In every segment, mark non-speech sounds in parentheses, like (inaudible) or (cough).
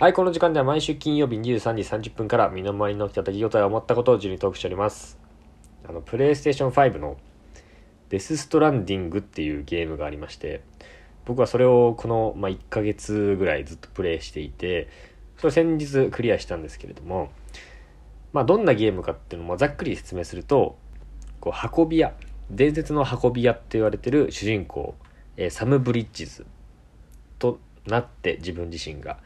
はい、この時間では毎週金曜日23時30分から身の回りの起きた出来事や思ったことを順にトークしております。あの、プレイステーション5のデスストランディングっていうゲームがありまして、僕はそれをこの、まあ、1ヶ月ぐらいずっとプレイしていて、それ先日クリアしたんですけれども、まあ、どんなゲームかっていうのもざっくり説明すると、こう、運び屋、伝説の運び屋って言われてる主人公、えサム・ブリッジズとなって自分自身が、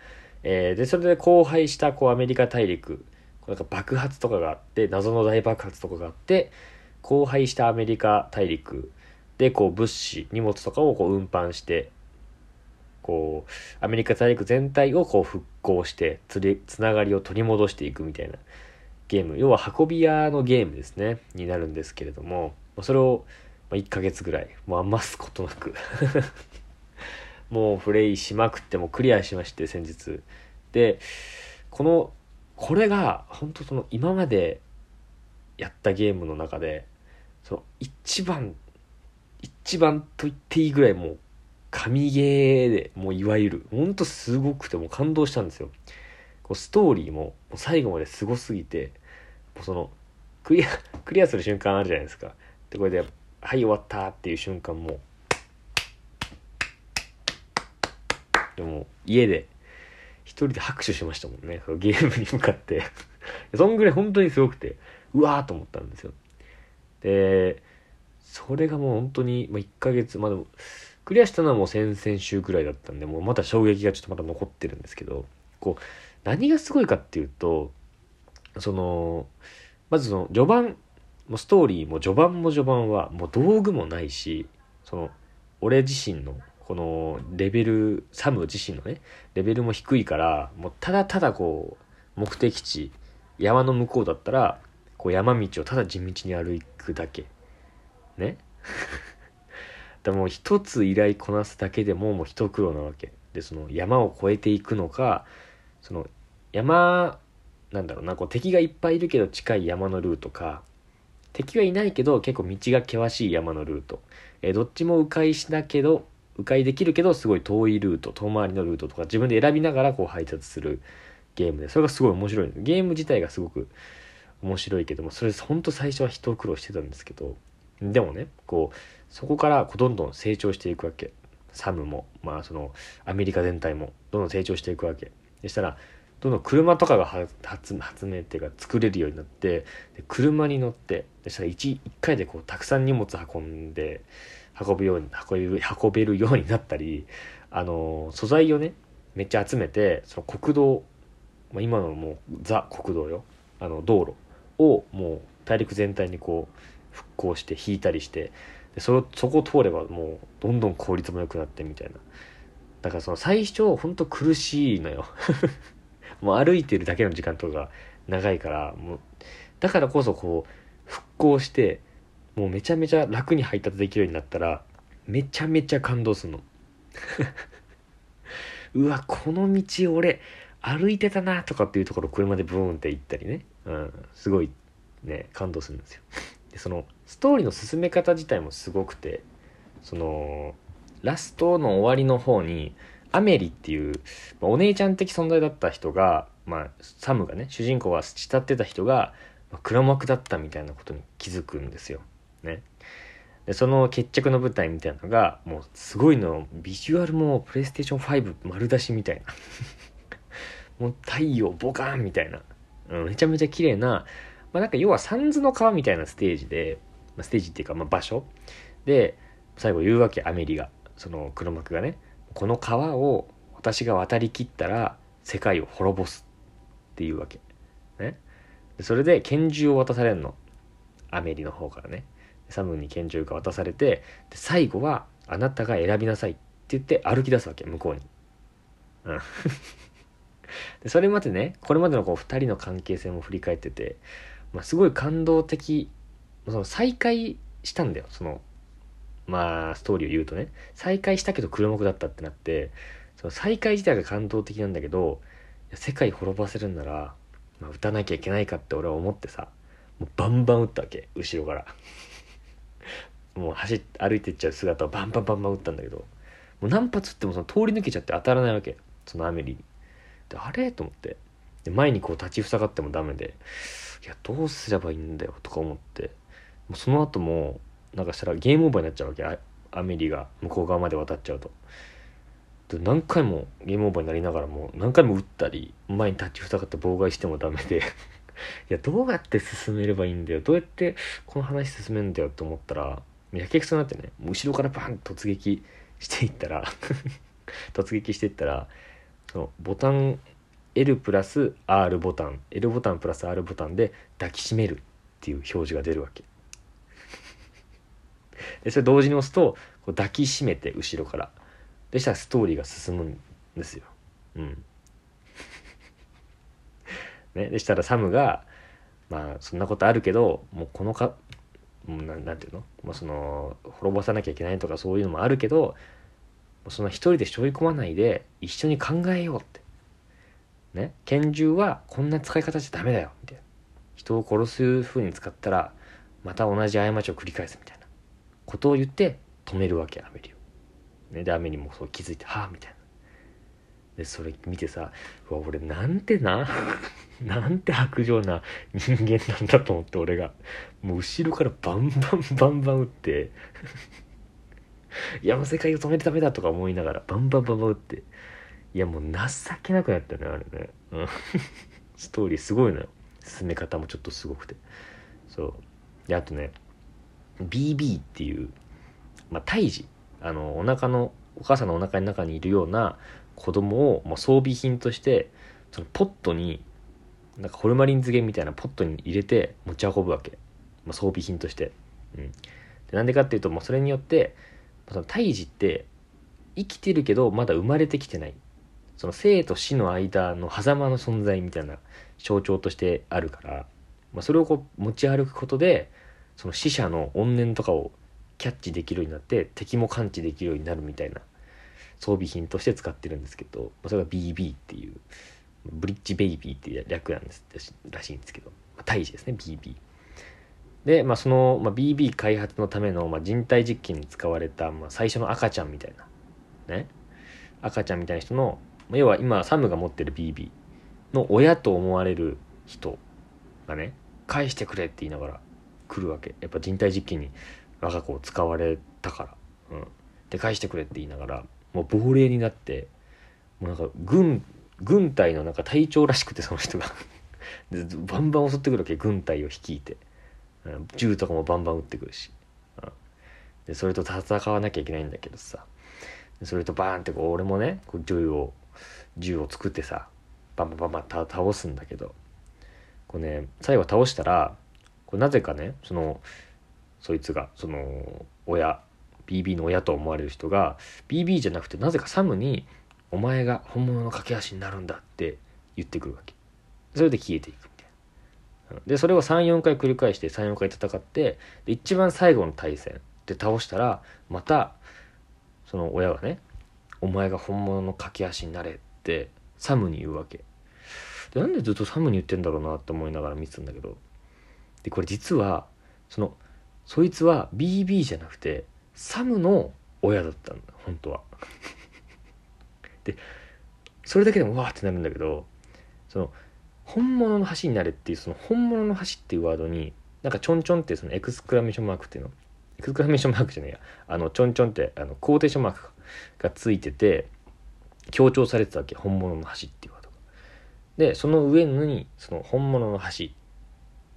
えーでそれで荒廃したこうアメリカ大陸なんか爆発とかがあって謎の大爆発とかがあって荒廃したアメリカ大陸でこう物資荷物とかをこう運搬してこうアメリカ大陸全体をこう復興してつりつながりを取り戻していくみたいなゲーム。要は運び屋のゲームですねになるんですけれどもそれを1ヶ月ぐらいもう余すことなく (laughs) もうプレイしまくってもクリアしまして先日。でこのこれが本当その今までやったゲームの中でその一番一番と言っていいぐらいもう神ゲーでもういわゆる本当すごくてもう感動したんですよ。こうストーリーももう最後まですごすぎてもうそのクリアクリアする瞬間あるじゃないですか。でこれで「はい終わった」っていう瞬間もでも家で。一人で拍手しましたもんね。そのゲームに向かって。(laughs) そんぐらい本当にすごくてうわーと思ったんですよ。でそれがもう本当に、まあ、1ヶ月まあでもクリアしたのはもう先々週ぐらいだったんでもうまだ衝撃がちょっとまだ残ってるんですけどこう何がすごいかっていうとそのまずその序盤もストーリーも序盤も序盤はもう道具もないしその俺自身のこのレベルサム自身のねレベルも低いからもうただただこう目的地山の向こうだったらこう山道をただ地道に歩くだけ。ね？(laughs) でもう一つ依頼こなすだけでももう一苦労なわけ。でその山を越えていくのかその山なんだろうなこう敵がいっぱいいるけど近い山のルートか。敵はいないけど結構道が険しい山のルート、えーどっちも迂回しだけど迂回できるけどすごい遠いルート遠回りのルートとか自分で選びながらこう配達するゲームでそれがすごい面白い。ゲーム自体がすごく面白いけどもそれほんと最初は一苦労してたんですけどでもねこうそこからこうどんどん成長していくわけ。サムもまあそのアメリカ全体も。どんどん成長していくわけ。でしたらどんどん車とかが発明っていうか作れるようになって車に乗ってそしたら 1, 一回でこうたくさん荷物運んで運ぶように運べる運べるようになったりあの素材をねめっちゃ集めてその国道、まあ、今のもうザ国道よ。あの道路をもう大陸全体にこう復興して引いたりしてでそそこを通ればもうどんどん効率も良くなってみたいな。だからその最初ほんと苦しいのよ。(laughs) もう歩いてるだけの時間とか長いからもうだからこそこう復興してもうめちゃめちゃ楽に配達できるようになったらめちゃめちゃ感動するの。(laughs) うわこの道俺歩いてたなとかっていうところ車でブーンって行ったりね、うん、すごいね感動するんですよ。でそのストーリーの進め方自体もすごくてそのラストの終わりの方にアメリっていう、まあお姉ちゃん的存在だった人が、まあ、サムがね主人公は慕ってた人が、まあ黒幕だったみたいなことに気づくんですよ。ね、でその決着の舞台みたいなのがもうすごいのビジュアルもプレイステーション5丸出しみたいな。(laughs) もう太陽ボカーンみたいな、うん、めちゃめちゃ綺麗な、まあ、なんか要はサンズの川みたいなステージで、まあ、ステージっていうか、まあ、場所で最後言うわけアメリが。その黒幕がね。この川を私が渡りきったら世界を滅ぼすっていうわけ。ね。それで拳銃を渡されるの。アメリの方からね。サムに拳銃が渡されてで最後はあなたが選びなさいって言って歩き出すわけ向こうに。うん。(laughs) でそれまでねこれまでのこう2人の関係性も振り返ってて、まあ、すごい感動的その再会したんだよそのまあストーリーを言うとね再会したけど黒幕だったってなってその再会自体が感動的なんだけど世界滅ぼせるんなら、まあ、撃たなきゃいけないかって俺は思ってさもうバンバン撃ったわけ後ろから。(laughs) もう走っ歩いてっちゃう姿をバンバンバンバン撃ったんだけどもう何発撃ってもその通り抜けちゃって当たらないわけそのアメリに。であれ？と思って。で前にこう立ちふさがってもダメでいやどうすればいいんだよとか思ってもうその後もなんかしたらゲームオーバーになっちゃうわけ。アメリが。向こう側まで渡っちゃうと。何回もゲームオーバーになりながらも何回も打ったり前に立ちふさがって妨害してもダメで。(laughs) いやどうやって進めればいいんだよ。どうやってこの話進めるんだよと思ったらやけくそになってね。後ろからバンと突撃していったら (laughs) 突撃していったらそのボタン L プラス R ボタン。L ボタンプラス R ボタンで抱きしめるっていう表示が出るわけ。でそれ同時に押すとこう抱きしめて後ろから。でしたらストーリーが進むんですよ。うん。(laughs) ねでしたらサムがまあそんなことあるけどもうこのかもうななんていうの、まあ、その滅ぼさなきゃいけないとかそういうのもあるけどその一人で背負い込まないで一緒に考えようって。ね拳銃はこんな使い方じゃダメだよみたいな。人を殺す風に使ったらまた同じ過ちを繰り返すみたいな。ことを言って止めるわけアメリを、ね、でアメリもそう気づいてはあみたいな。でそれ見てさうわ俺なんてな (laughs) なんて薄情な人間なんだと思って俺が。もう後ろからバンバンバンバン撃って。(laughs) いやもう世界を止めてダメだとか思いながらバンバンバンバン撃って。いやもう情けなくなったねあれね、ストーリーすごいのよ。進め方もちょっとすごくて。そう。であとね BB っていうまあ胎児あのお腹のお母さんのお腹の中にいるような子供をもう装備品としてそのポットになんかホルマリン漬けみたいなポットに入れて持ち運ぶわけ、まあ、装備品として。うん、でなんでかっていうともうそれによってその胎児って生きてるけどまだ生まれてきてない。その生と死の間の狭間の存在みたいな象徴としてあるから、まあ、それをこう持ち歩くことでその死者の怨念とかをキャッチできるようになって敵も感知できるようになるみたいな装備品として使ってるんですけどそれが BB っていうブリッジベイビーっていう略なんですらしいんですけど、まあ、胎児ですね BB で、まあ、その、まあ、BB 開発のための、まあ、人体実験に使われた、まあ、最初の赤ちゃんみたいなね。赤ちゃんみたいな人の、ま、要は今サムが持ってる BB の親と思われる人がね返してくれって言いながら来るわけ。やっぱ人体実験に我が子を使われたから、うん、で返してくれって言いながらもう亡霊になってもうなんか軍軍隊のなんか隊長らしくてその人が。(laughs) でバンバン襲ってくるわけ軍隊を率いて、うん、銃とかもバンバン撃ってくるし、うん、でそれと戦わなきゃいけないんだけどさ。それとバーンってこう俺もねこう銃を銃を作ってさバンバンバンバン倒すんだけど。こうね最後倒したらこれなぜかねそのそいつがその親 BB の親と思われる人が BB じゃなくてなぜかサムに「お前が本物の架け橋になるんだ」って言ってくるわけ。それで消えていくみたいな。でそれを34回繰り返して34回戦ってで一番最後の対戦で倒したらまたその親がね「お前が本物の架け橋になれ」ってサムに言うわけ。でなんでずっとサムに言ってんだろうなって思いながら見てたんだけどでこれ実はそのそいつは BB じゃなくてサムの親だったんだ本当は。でそれだけでもわーってなるんだけどその本物の橋になれっていうその本物の橋っていうワードになんかちょんちょんってそのエクスクラメーションマークっていうの？エクスクラメーションマークじゃないや。あのちょんちょんってあのコーテーションマークがついてて強調されてたわけ本物の橋っていうワードが。でその上にその本物の橋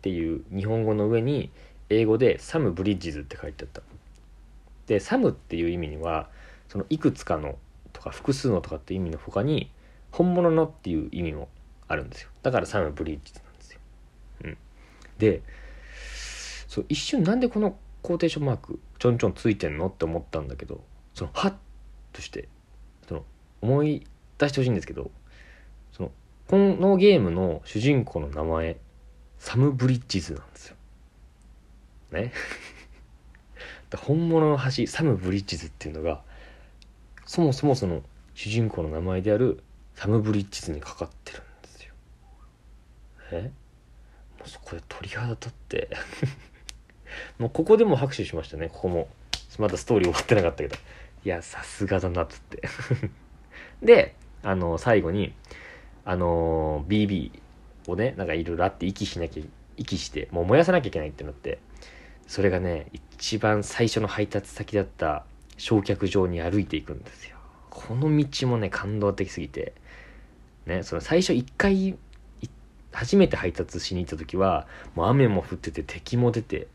っていう日本語の上に英語で some bridges って書いてあった。で some っていう意味にはそのいくつかのとか複数のとかって意味の他に本物のっていう意味もあるんですよ。だからサムブリッジズなんですよ、うん、でそう一瞬なんでこのコーテーションマークちょんちょんついてんのって思ったんだけどそのハッとしてその思い出してほしいんですけどそのこのゲームの主人公の名前サム・ブリッジズなんですよ。ね？(laughs) 本物の橋サム・ブリッジズっていうのがそもそもその主人公の名前であるサム・ブリッジズにかかってるんですよ。え？もうそこで鳥肌立って。(laughs) もうここでも拍手しましたね。ここもまだストーリー終わってなかったけど。いやさすがだなっつって。(laughs) であの最後にあの、BB をねなんかいろいろあって息しなきゃ息してもう燃やさなきゃいけないってなってそれがね一番最初の配達先だった焼却場に歩いていくんですよ。この道もね感動的すぎてねその最初1回初めて配達しに行った時はもう雨も降ってて敵も出て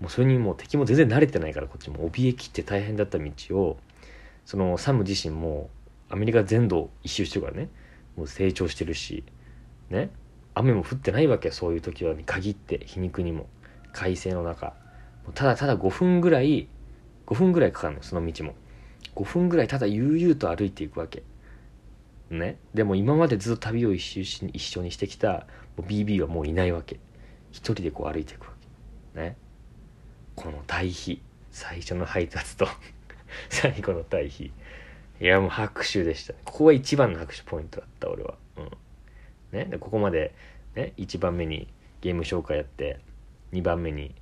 もうそれにもう敵も全然慣れてないからこっちも。怯えきって大変だった道をそのサム自身もアメリカ全土一周してるからね。もう成長してるしね。雨も降ってないわけそういう時はに限って皮肉にも。快晴の中。ただただ5分ぐらい5分ぐらいかかるのその道も。5分ぐらいただ悠々と歩いていくわけ。ね。でも今までずっと旅を一周し一緒にしてきた BB はもういないわけ。一人でこう歩いていくわけ。ね。この対比。最初の配達と。(laughs) 最後の対比。いやもう拍手でした。ここが一番の拍手ポイントだった俺は。うん。ね。でここまでね1番目にゲーム紹介やって2番目に、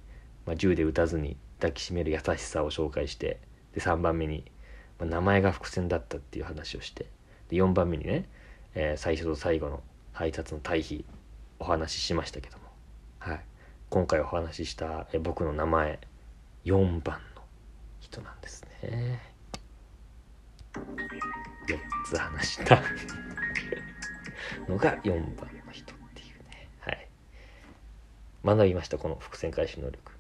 まあ、銃で撃たずに抱きしめる優しさを紹介してで3番目に、まあ、名前が伏線だったっていう話をしてで4番目にね、えー、最初と最後の配達の対比お話ししましたけども、はい、今回お話しした、え僕の名前4番の人なんですね。4つ話した。のが4番の人っていうね。はい。学びましたこの伏線回収能力。